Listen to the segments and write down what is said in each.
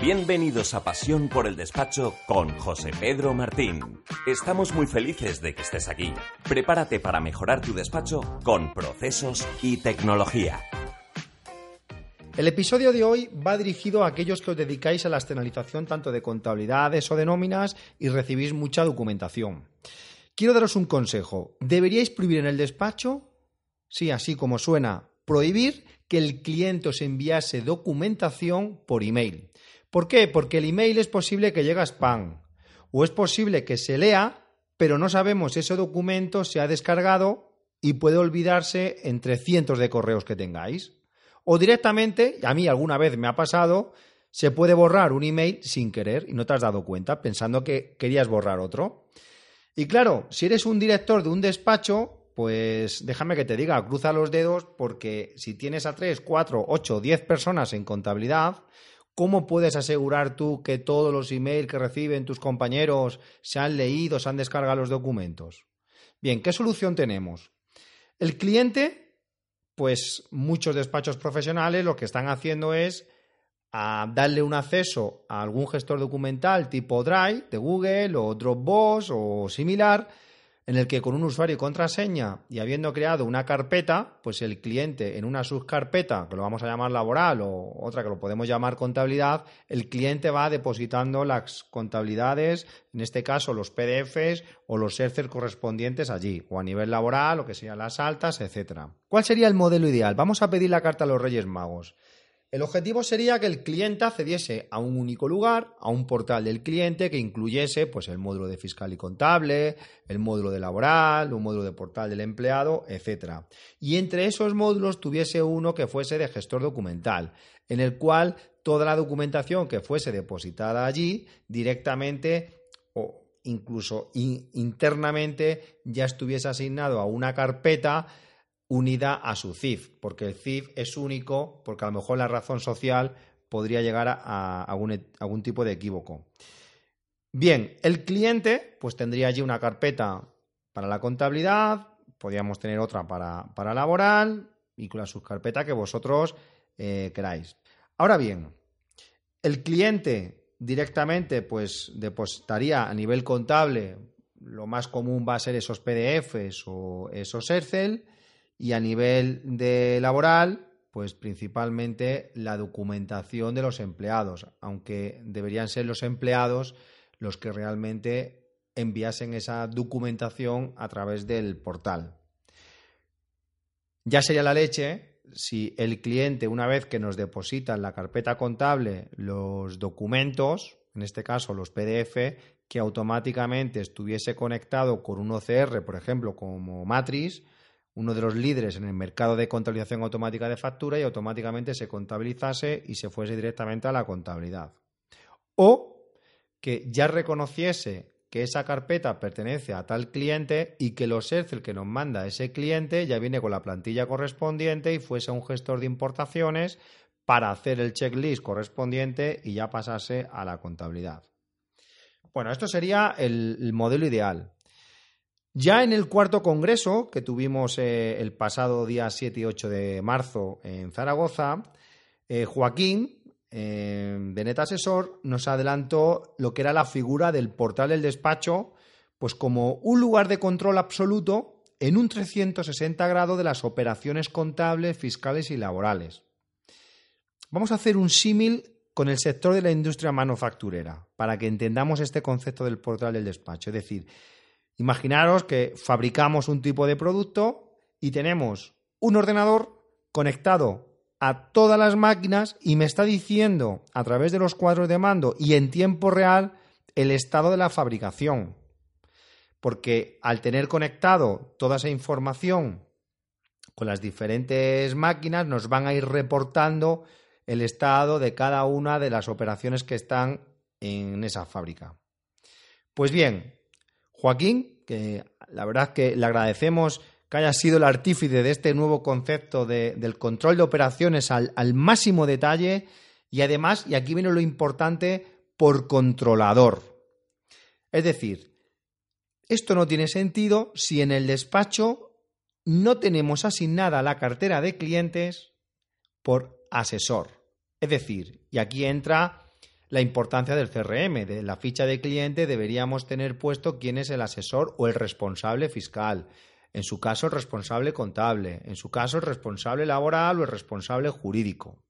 Bienvenidos a Pasión por el Despacho con José Pedro Martín. Estamos muy felices de que estés aquí. Prepárate para mejorar tu despacho con procesos y tecnología. El episodio de hoy va dirigido a aquellos que os dedicáis a la externalización tanto de contabilidades o de nóminas y recibís mucha documentación. Quiero daros un consejo. ¿Deberíais prohibir en el despacho? Sí, así como suena, prohibir que el cliente os enviase documentación por email. ¿Por qué? Porque el email es posible que llegue a spam o es posible que se lea, pero no sabemos si ese documento se ha descargado y puede olvidarse entre cientos de correos que tengáis. O directamente, a mí alguna vez me ha pasado, se puede borrar un email sin querer y no te has dado cuenta, pensando que querías borrar otro. Y claro, si eres un director de un despacho, pues déjame que te diga, cruza los dedos porque si tienes a 3, 4, 8, 10 personas en contabilidad, ¿cómo puedes asegurar tú que todos los emails que reciben tus compañeros se han leído, se han descargado los documentos? Bien, ¿qué solución tenemos? El cliente, pues muchos despachos profesionales lo que están haciendo es a darle un acceso a algún gestor documental tipo Drive de Google o Dropbox o similar, en el que con un usuario y contraseña y habiendo creado una carpeta, pues el cliente en una subcarpeta, que lo vamos a llamar laboral o otra que lo podemos llamar contabilidad, el cliente va depositando las contabilidades, en este caso los PDFs o los Excel correspondientes allí, o a nivel laboral, o que sean las altas, etcétera. ¿Cuál sería el modelo ideal? Vamos a pedir la carta a los Reyes Magos. El objetivo sería que el cliente accediese a un único lugar, a un portal del cliente que incluyese pues, el módulo de fiscal y contable, el módulo de laboral, un módulo de portal del empleado, etc. Y entre esos módulos tuviese uno que fuese de gestor documental, en el cual toda la documentación que fuese depositada allí directamente o incluso internamente ya estuviese asignado a una carpeta unida a su CIF, porque el CIF es único, porque a lo mejor la razón social podría llegar a, algún, tipo de equívoco. Bien, el cliente pues tendría allí una carpeta para la contabilidad, podríamos tener otra para, para laboral y con la subcarpeta que vosotros eh, queráis. Ahora bien, el cliente directamente pues depositaría a nivel contable, lo más común va a ser esos PDFs o esos Excel, y a nivel de laboral, pues principalmente la documentación de los empleados, aunque deberían ser los empleados los que realmente enviasen esa documentación a través del portal. Ya sería la leche si el cliente, una vez que nos deposita en la carpeta contable los documentos, en este caso los PDF, que automáticamente estuviese conectado con un OCR, por ejemplo, como Matrix, uno de los líderes en el mercado de contabilización automática de factura y automáticamente se contabilizase y se fuese directamente a la contabilidad. O que ya reconociese que esa carpeta pertenece a tal cliente y que los Excel que nos manda ese cliente ya viene con la plantilla correspondiente y fuese un gestor de importaciones para hacer el checklist correspondiente y ya pasase a la contabilidad. Bueno, esto sería el modelo ideal. Ya en el cuarto congreso que tuvimos eh, el pasado día 7 y 8 de marzo en Zaragoza, eh, Joaquín, eh, de Net Asesor, nos adelantó lo que era la figura del portal del despacho, pues como un lugar de control absoluto en un 360 grado de las operaciones contables, fiscales y laborales. Vamos a hacer un símil con el sector de la industria manufacturera, para que entendamos este concepto del portal del despacho. Es decir, Imaginaros que fabricamos un tipo de producto y tenemos un ordenador conectado a todas las máquinas y me está diciendo a través de los cuadros de mando y en tiempo real el estado de la fabricación. Porque al tener conectado toda esa información con las diferentes máquinas nos van a ir reportando el estado de cada una de las operaciones que están en esa fábrica. Pues bien, Joaquín, que la verdad que le agradecemos que haya sido el artífice de este nuevo concepto del control de operaciones al, al máximo detalle y además, y aquí viene lo importante, por controlador. Es decir, esto no tiene sentido si en el despacho no tenemos asignada la cartera de clientes por asesor. Es decir, y aquí entra la importancia del CRM. De la ficha de cliente deberíamos tener puesto quién es el asesor o el responsable fiscal. En su caso, el responsable contable. En su caso, el responsable laboral o el responsable jurídico.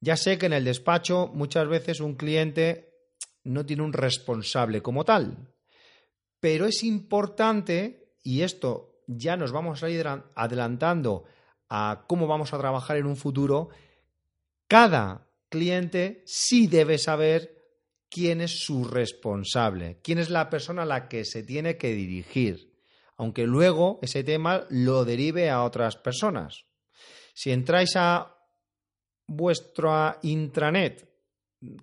Ya sé que en el despacho muchas veces un cliente no tiene un responsable como tal, pero es importante, y esto ya nos vamos a ir adelantando a cómo vamos a trabajar en un futuro, cada cliente sí debe saber quién es su responsable, quién es la persona a la que se tiene que dirigir, aunque luego ese tema lo derive a otras personas. Si entráis a vuestra intranet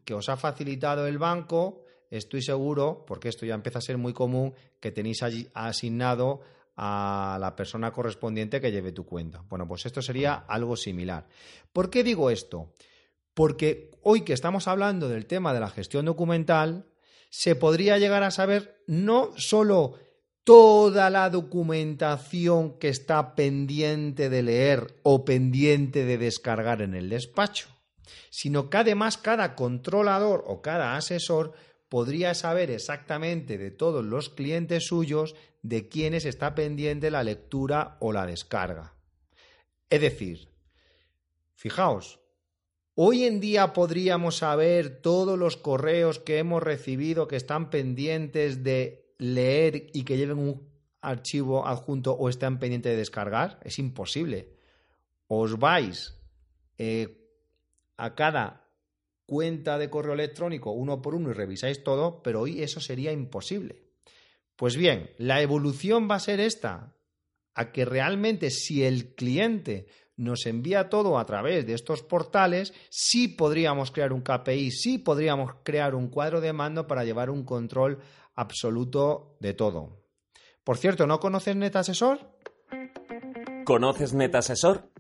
que os ha facilitado el banco, estoy seguro, porque esto ya empieza a ser muy común, que tenéis allí asignado a la persona correspondiente que lleve tu cuenta. Bueno, pues esto sería algo similar. ¿Por qué digo esto? Porque hoy que estamos hablando del tema de la gestión documental, se podría llegar a saber no solo toda la documentación que está pendiente de leer o pendiente de descargar en el despacho, sino que además cada controlador o cada asesor podría saber exactamente de todos los clientes suyos de quiénes está pendiente la lectura o la descarga. Es decir, fijaos, hoy en día podríamos saber todos los correos que hemos recibido que están pendientes de leer y que lleven un archivo adjunto o estén pendientes de descargar? Es imposible. Os vais eh, a cada cuenta de correo electrónico uno por uno y revisáis todo, pero hoy eso sería imposible. Pues bien, la evolución va a ser esta, a que realmente si el cliente nos envía todo a través de estos portales, sí podríamos crear un KPI, sí podríamos crear un cuadro de mando para llevar un control absoluto de todo. Por cierto, ¿no conoces NetAsesor? ¿Conoces NetAsesor?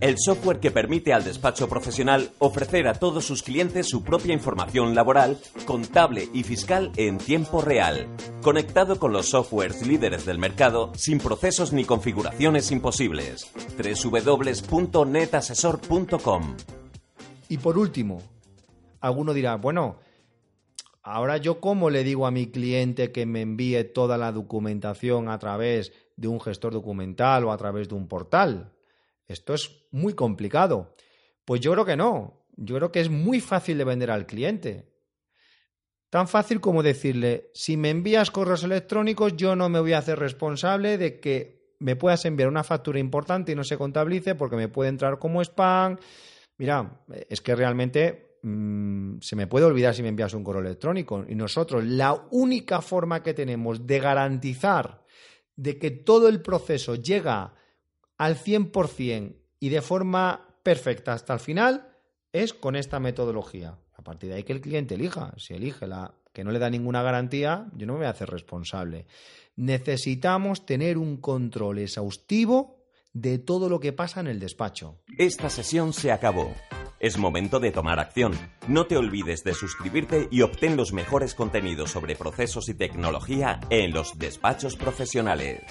El software que permite al despacho profesional ofrecer a todos sus clientes su propia información laboral, contable y fiscal en tiempo real, conectado con los softwares líderes del mercado sin procesos ni configuraciones imposibles. www.netasesor.com Y por último, alguno dirá, bueno, Ahora yo cómo le digo a mi cliente que me envíe toda la documentación a través de un gestor documental o a través de un portal. Esto es muy complicado. Pues yo creo que no. Yo creo que es muy fácil de vender al cliente. Tan fácil como decirle, si me envías correos electrónicos, yo no me voy a hacer responsable de que me puedas enviar una factura importante y no se contabilice porque me puede entrar como spam. Mira, es que realmente Mm, se me puede olvidar si me envías un correo electrónico. Y nosotros, la única forma que tenemos de garantizar de que todo el proceso llega al 100% y de forma perfecta hasta el final es con esta metodología. A partir de ahí que el cliente elija. Si elige la que no le da ninguna garantía, yo no me voy a hacer responsable. Necesitamos tener un control exhaustivo de todo lo que pasa en el despacho. Esta sesión se acabó. Es momento de tomar acción. No te olvides de suscribirte y obtén los mejores contenidos sobre procesos y tecnología en los despachos profesionales.